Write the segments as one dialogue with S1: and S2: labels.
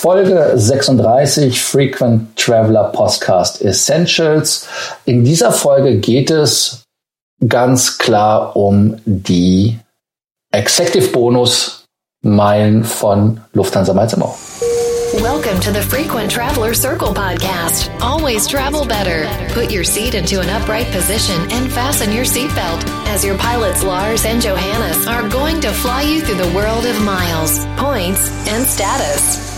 S1: Folge 36 Frequent Traveler Podcast Essentials. In dieser Folge geht es ganz klar um die Executive Bonus Meilen von Lufthansa Miles
S2: Welcome to the Frequent Traveler Circle podcast. Always travel better. Put your seat into an upright position and fasten your seatbelt as your pilots Lars and Johannes are going to fly you through the world of miles, points, and status.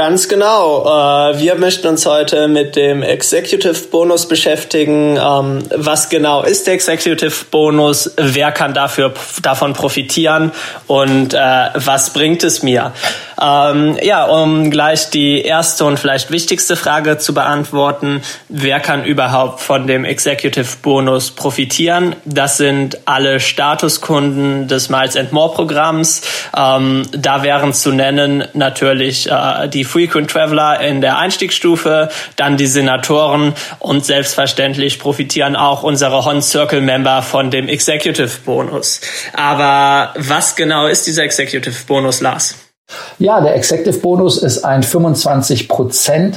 S3: Ganz genau. Äh, wir möchten uns heute mit dem Executive Bonus beschäftigen. Ähm, was genau ist der Executive Bonus? Wer kann dafür davon profitieren? Und äh, was bringt es mir? Ähm, ja, um gleich die erste und vielleicht wichtigste Frage zu beantworten: Wer kann überhaupt von dem Executive Bonus profitieren? Das sind alle Statuskunden des Miles and More Programms. Ähm, da wären zu nennen natürlich äh, die Frequent Traveler in der Einstiegsstufe, dann die Senatoren und selbstverständlich profitieren auch unsere Hon Circle Member von dem Executive Bonus. Aber was genau ist dieser Executive Bonus, Lars?
S1: Ja, der Executive Bonus ist ein 25%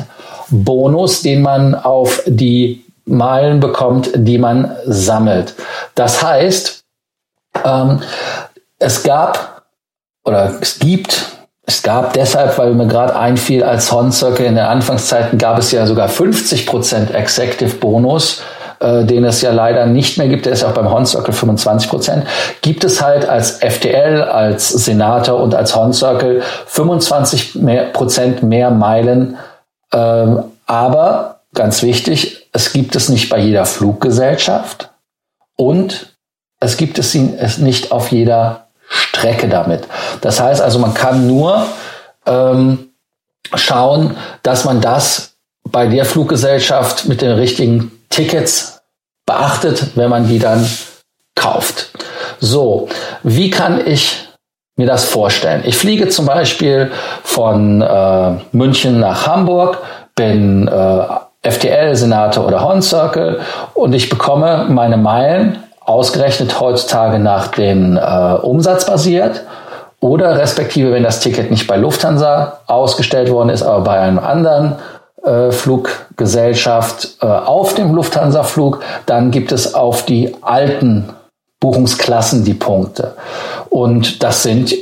S1: Bonus, den man auf die Meilen bekommt, die man sammelt. Das heißt, ähm, es gab oder es gibt es gab deshalb, weil mir gerade einfiel, als Horn Circle in den Anfangszeiten gab es ja sogar 50% Executive Bonus, äh, den es ja leider nicht mehr gibt. Der ist ja auch beim Horn Circle 25%. Gibt es halt als FTL, als Senator und als Horn Circle 25 mehr, Prozent mehr Meilen. Ähm, aber ganz wichtig, es gibt es nicht bei jeder Fluggesellschaft und es gibt es nicht auf jeder Strecke damit. Das heißt also, man kann nur ähm, schauen, dass man das bei der Fluggesellschaft mit den richtigen Tickets beachtet, wenn man die dann kauft. So, wie kann ich mir das vorstellen? Ich fliege zum Beispiel von äh, München nach Hamburg, bin äh, FTL, Senator oder Horn Circle und ich bekomme meine Meilen ausgerechnet heutzutage nach dem äh, Umsatz basiert oder respektive, wenn das Ticket nicht bei Lufthansa ausgestellt worden ist, aber bei einem anderen Fluggesellschaft äh, auf dem Lufthansa-Flug, dann gibt es auf die alten Buchungsklassen die Punkte. Und das sind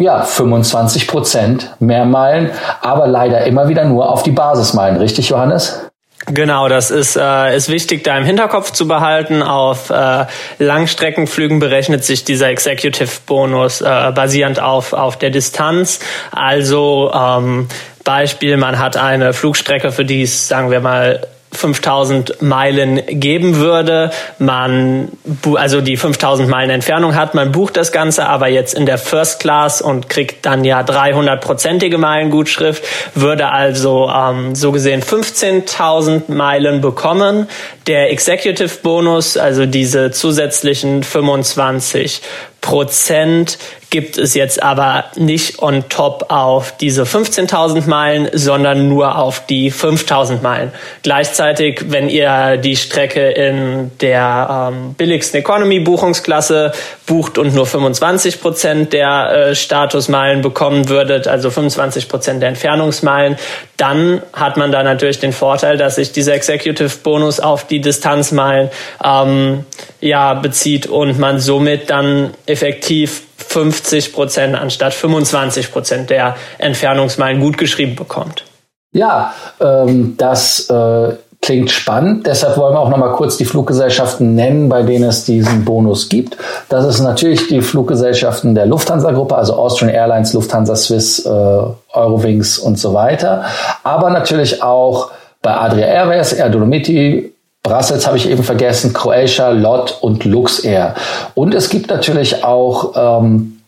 S1: ja 25 Prozent mehr Meilen, aber leider immer wieder nur auf die Basismeilen. Richtig, Johannes?
S3: Genau, das ist, äh, ist wichtig, da im Hinterkopf zu behalten. Auf äh, Langstreckenflügen berechnet sich dieser Executive Bonus äh, basierend auf, auf der Distanz. Also ähm, Beispiel, man hat eine Flugstrecke, für die es, sagen wir mal, 5000 Meilen geben würde. Man, also die 5000 Meilen Entfernung hat, man bucht das Ganze aber jetzt in der First Class und kriegt dann ja 300-prozentige Meilengutschrift, würde also ähm, so gesehen 15.000 Meilen bekommen. Der Executive Bonus, also diese zusätzlichen 25 Prozent gibt es jetzt aber nicht on top auf diese 15.000 Meilen, sondern nur auf die 5.000 Meilen. Gleichzeitig, wenn ihr die Strecke in der ähm, billigsten Economy-Buchungsklasse bucht und nur 25 Prozent der äh, Statusmeilen bekommen würdet, also 25 Prozent der Entfernungsmeilen, dann hat man da natürlich den Vorteil, dass sich dieser Executive Bonus auf die Distanzmeilen ähm, ja bezieht und man somit dann effektiv 50 Prozent anstatt 25 Prozent der Entfernungsmeilen gut geschrieben bekommt.
S1: Ja, ähm, das äh, klingt spannend. Deshalb wollen wir auch noch mal kurz die Fluggesellschaften nennen, bei denen es diesen Bonus gibt. Das ist natürlich die Fluggesellschaften der Lufthansa-Gruppe, also Austrian Airlines, Lufthansa, Swiss, äh, Eurowings und so weiter. Aber natürlich auch bei Adria Airways, Air Dolomiti, Brussels habe ich eben vergessen, Croatia, LOT und Luxair. Und es gibt natürlich auch ähm,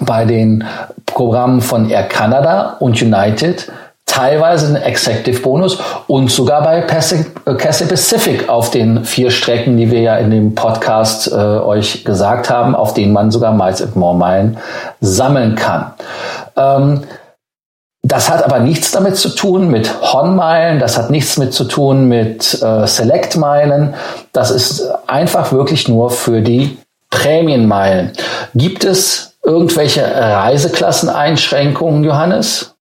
S1: bei den Programmen von Air Canada und United teilweise einen Executive Bonus und sogar bei Cathay Pacific auf den vier Strecken, die wir ja in dem Podcast äh, euch gesagt haben, auf denen man sogar Miles and More Meilen sammeln kann. Ähm, das hat aber nichts damit zu tun mit Hornmeilen, das hat nichts mit zu tun mit äh, Select-Meilen. Das ist einfach wirklich nur für die Prämienmeilen. Gibt es irgendwelche Reiseklasseneinschränkungen, Johannes?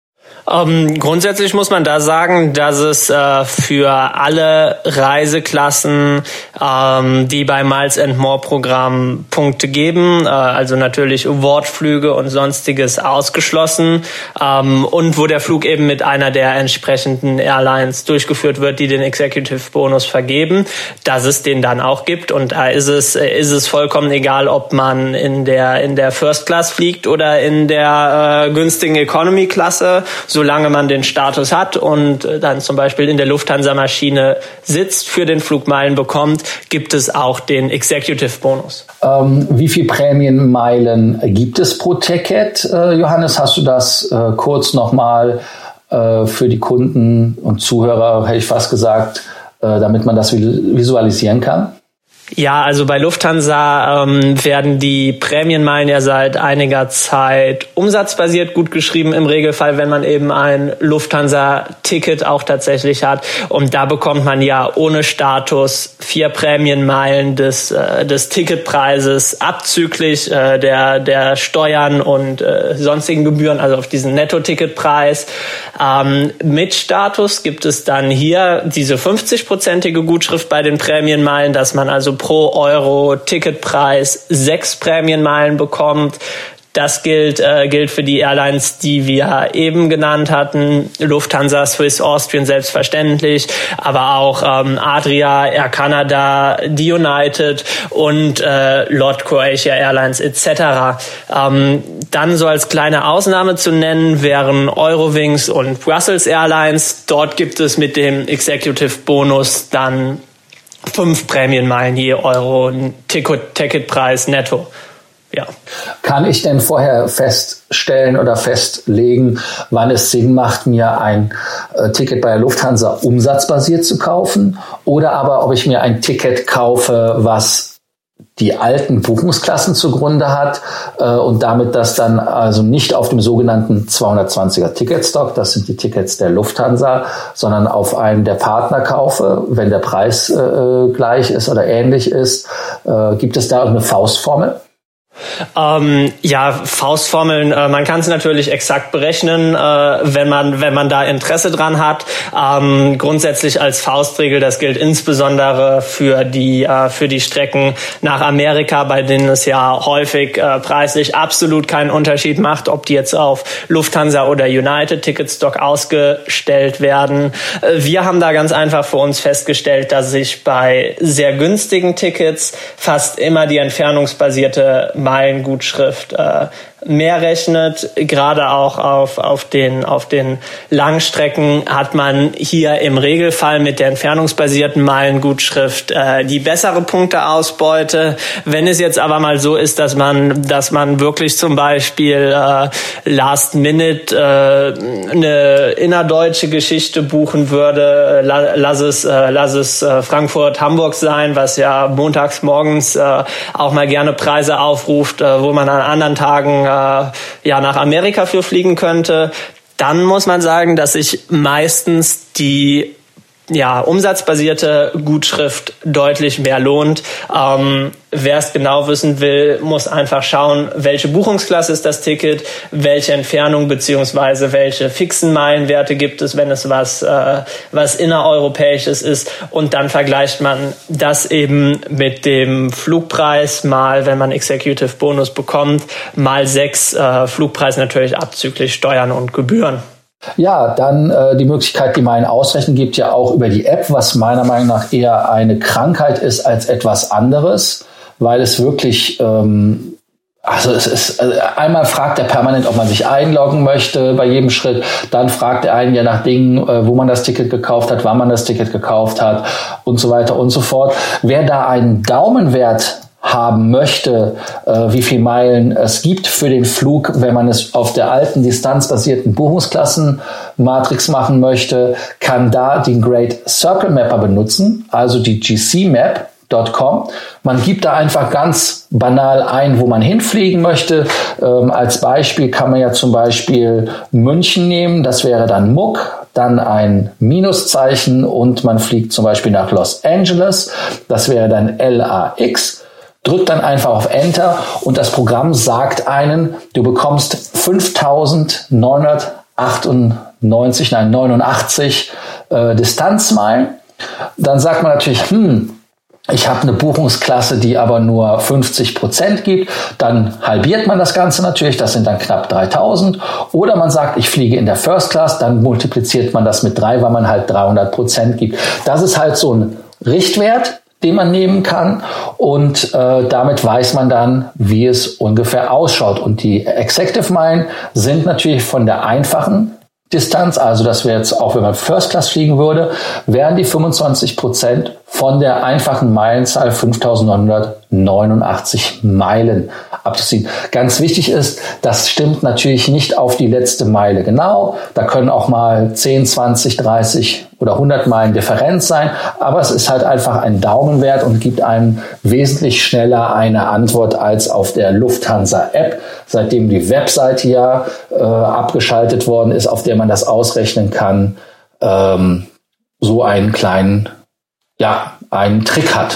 S3: Ähm, grundsätzlich muss man da sagen, dass es äh, für alle Reiseklassen, ähm, die bei Miles and More Programm Punkte geben, äh, also natürlich Wortflüge und sonstiges ausgeschlossen ähm, und wo der Flug eben mit einer der entsprechenden Airlines durchgeführt wird, die den Executive Bonus vergeben, dass es den dann auch gibt und da ist es ist es vollkommen egal, ob man in der in der First Class fliegt oder in der äh, günstigen Economy Klasse. So solange man den Status hat und äh, dann zum Beispiel in der Lufthansa-Maschine sitzt, für den Flugmeilen bekommt, gibt es auch den Executive-Bonus.
S1: Ähm, wie viel Prämienmeilen gibt es pro Ticket? Äh, Johannes, hast du das äh, kurz nochmal äh, für die Kunden und Zuhörer, hätte ich fast gesagt, äh, damit man das visualisieren kann?
S3: Ja, also bei Lufthansa ähm, werden die Prämienmeilen ja seit einiger Zeit umsatzbasiert gut geschrieben, im Regelfall, wenn man eben ein Lufthansa-Ticket auch tatsächlich hat. Und da bekommt man ja ohne Status vier Prämienmeilen des, äh, des Ticketpreises abzüglich äh, der, der Steuern und äh, sonstigen Gebühren, also auf diesen Netto-Ticketpreis. Ähm, mit Status gibt es dann hier diese 50-prozentige Gutschrift bei den Prämienmeilen, dass man also pro Euro Ticketpreis sechs Prämienmeilen bekommt. Das gilt, äh, gilt für die Airlines, die wir eben genannt hatten. Lufthansa, Swiss, Austrian selbstverständlich, aber auch ähm, Adria, Air Canada, die United und äh, Lord Croatia Airlines etc. Ähm, dann so als kleine Ausnahme zu nennen wären Eurowings und Brussels Airlines. Dort gibt es mit dem Executive Bonus dann fünf Prämienmeilen je Euro Ticket, Ticketpreis netto. Ja.
S1: Kann ich denn vorher feststellen oder festlegen, wann es Sinn macht, mir ein äh, Ticket bei der Lufthansa umsatzbasiert zu kaufen oder aber ob ich mir ein Ticket kaufe, was die alten Buchungsklassen zugrunde hat äh, und damit das dann also nicht auf dem sogenannten 220er Ticketstock, das sind die Tickets der Lufthansa, sondern auf einem der Partner kaufe, wenn der Preis äh, gleich ist oder ähnlich ist. Äh, gibt es da eine Faustformel?
S3: Ähm, ja, Faustformeln, äh, man kann es natürlich exakt berechnen, äh, wenn man wenn man da Interesse dran hat. Ähm, grundsätzlich als Faustregel, das gilt insbesondere für die äh, für die Strecken nach Amerika, bei denen es ja häufig äh, preislich absolut keinen Unterschied macht, ob die jetzt auf Lufthansa oder United Ticketstock ausgestellt werden. Äh, wir haben da ganz einfach für uns festgestellt, dass sich bei sehr günstigen Tickets fast immer die entfernungsbasierte Meilengutschrift äh, mehr rechnet. Gerade auch auf, auf, den, auf den Langstrecken hat man hier im Regelfall mit der entfernungsbasierten Meilengutschrift äh, die bessere Punkteausbeute. Wenn es jetzt aber mal so ist, dass man, dass man wirklich zum Beispiel äh, Last Minute äh, eine innerdeutsche Geschichte buchen würde, äh, lass es, äh, lass es äh, Frankfurt, Hamburg sein, was ja montags morgens äh, auch mal gerne Preise aufruft, äh, wo man an anderen Tagen ja nach Amerika für fliegen könnte, dann muss man sagen, dass sich meistens die ja, umsatzbasierte Gutschrift deutlich mehr lohnt. Ähm, Wer es genau wissen will, muss einfach schauen, welche Buchungsklasse ist das Ticket, welche Entfernung beziehungsweise welche fixen Meilenwerte gibt es, wenn es was, äh, was innereuropäisches ist. Und dann vergleicht man das eben mit dem Flugpreis mal, wenn man Executive Bonus bekommt, mal sechs äh, Flugpreis natürlich abzüglich Steuern und Gebühren.
S1: Ja, dann äh, die Möglichkeit, die Meilen ausrechnen, gibt ja auch über die App, was meiner Meinung nach eher eine Krankheit ist als etwas anderes, weil es wirklich ähm, also es ist also einmal fragt er permanent, ob man sich einloggen möchte bei jedem Schritt. Dann fragt er einen ja nach Dingen, äh, wo man das Ticket gekauft hat, wann man das Ticket gekauft hat und so weiter und so fort. Wer da einen Daumenwert haben möchte, äh, wie viel Meilen es gibt für den Flug, wenn man es auf der alten distanzbasierten Buchungsklassenmatrix machen möchte, kann da den Great Circle Mapper benutzen, also die GC Map. Man gibt da einfach ganz banal ein, wo man hinfliegen möchte. Ähm, als Beispiel kann man ja zum Beispiel München nehmen, das wäre dann Muck, dann ein Minuszeichen und man fliegt zum Beispiel nach Los Angeles, das wäre dann LAX drückt dann einfach auf Enter und das Programm sagt einen, du bekommst 5998, nein 89 äh, Distanzmeilen. Dann sagt man natürlich, hm, ich habe eine Buchungsklasse, die aber nur 50 Prozent gibt, dann halbiert man das Ganze natürlich, das sind dann knapp 3000. Oder man sagt, ich fliege in der First Class, dann multipliziert man das mit drei, weil man halt 300 Prozent gibt. Das ist halt so ein Richtwert, den man nehmen kann und äh, damit weiß man dann, wie es ungefähr ausschaut. Und die Executive Mine sind natürlich von der einfachen Distanz, also dass wir jetzt auch, wenn man First Class fliegen würde, wären die 25 Prozent von der einfachen Meilenzahl 5989 Meilen abzuziehen. Ganz wichtig ist, das stimmt natürlich nicht auf die letzte Meile genau. Da können auch mal 10, 20, 30 oder 100 Meilen Differenz sein, aber es ist halt einfach ein Daumenwert und gibt einem wesentlich schneller eine Antwort als auf der Lufthansa App, seitdem die Webseite ja äh, abgeschaltet worden ist, auf der man das ausrechnen kann, ähm, so einen kleinen, ja, einen Trick hat.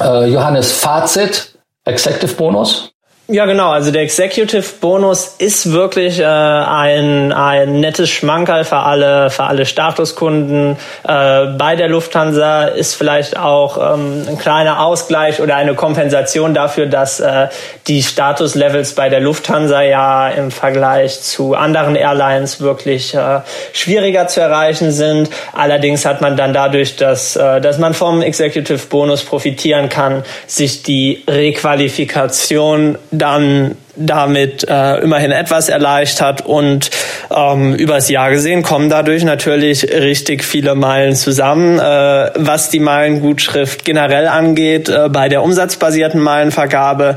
S1: Äh, Johannes, Fazit, Executive Bonus?
S3: Ja, genau. Also der Executive Bonus ist wirklich äh, ein, ein nettes Schmankerl für alle, für alle Statuskunden. Äh, bei der Lufthansa ist vielleicht auch ähm, ein kleiner Ausgleich oder eine Kompensation dafür, dass äh, die Statuslevels bei der Lufthansa ja im Vergleich zu anderen Airlines wirklich äh, schwieriger zu erreichen sind. Allerdings hat man dann dadurch, dass, äh, dass man vom Executive Bonus profitieren kann, sich die Requalifikation dann damit äh, immerhin etwas erleichtert und ähm, übers Jahr gesehen kommen dadurch natürlich richtig viele Meilen zusammen. Äh, was die Meilengutschrift generell angeht, äh, bei der umsatzbasierten Meilenvergabe,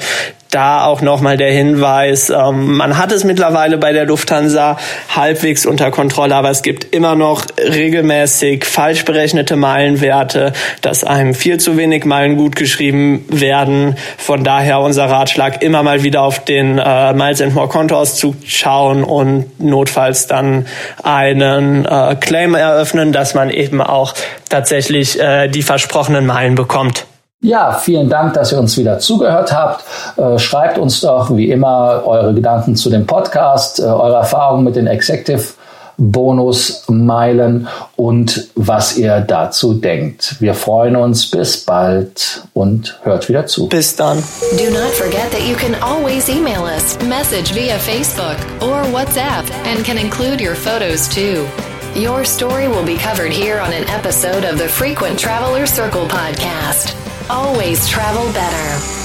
S3: da auch nochmal der Hinweis, ähm, man hat es mittlerweile bei der Lufthansa halbwegs unter Kontrolle, aber es gibt immer noch regelmäßig falsch berechnete Meilenwerte, dass einem viel zu wenig Meilen gut geschrieben werden. Von daher unser Ratschlag, immer mal wieder auf den äh, Miles and More Kontoauszug schauen und notfalls dann einen äh, Claim eröffnen, dass man eben auch tatsächlich äh, die versprochenen Meilen bekommt.
S1: Ja, vielen Dank, dass ihr uns wieder zugehört habt. Äh, schreibt uns doch wie immer eure Gedanken zu dem Podcast, äh, eure Erfahrungen mit den Executive Bonusmeilen und was ihr dazu denkt. Wir freuen uns. Bis bald und hört wieder zu.
S3: Bis dann.
S2: Do not forget that you can always email us, message via Facebook or WhatsApp and can include your photos too. Your story will be covered here on an episode of the Frequent Traveler Circle podcast. Always travel better.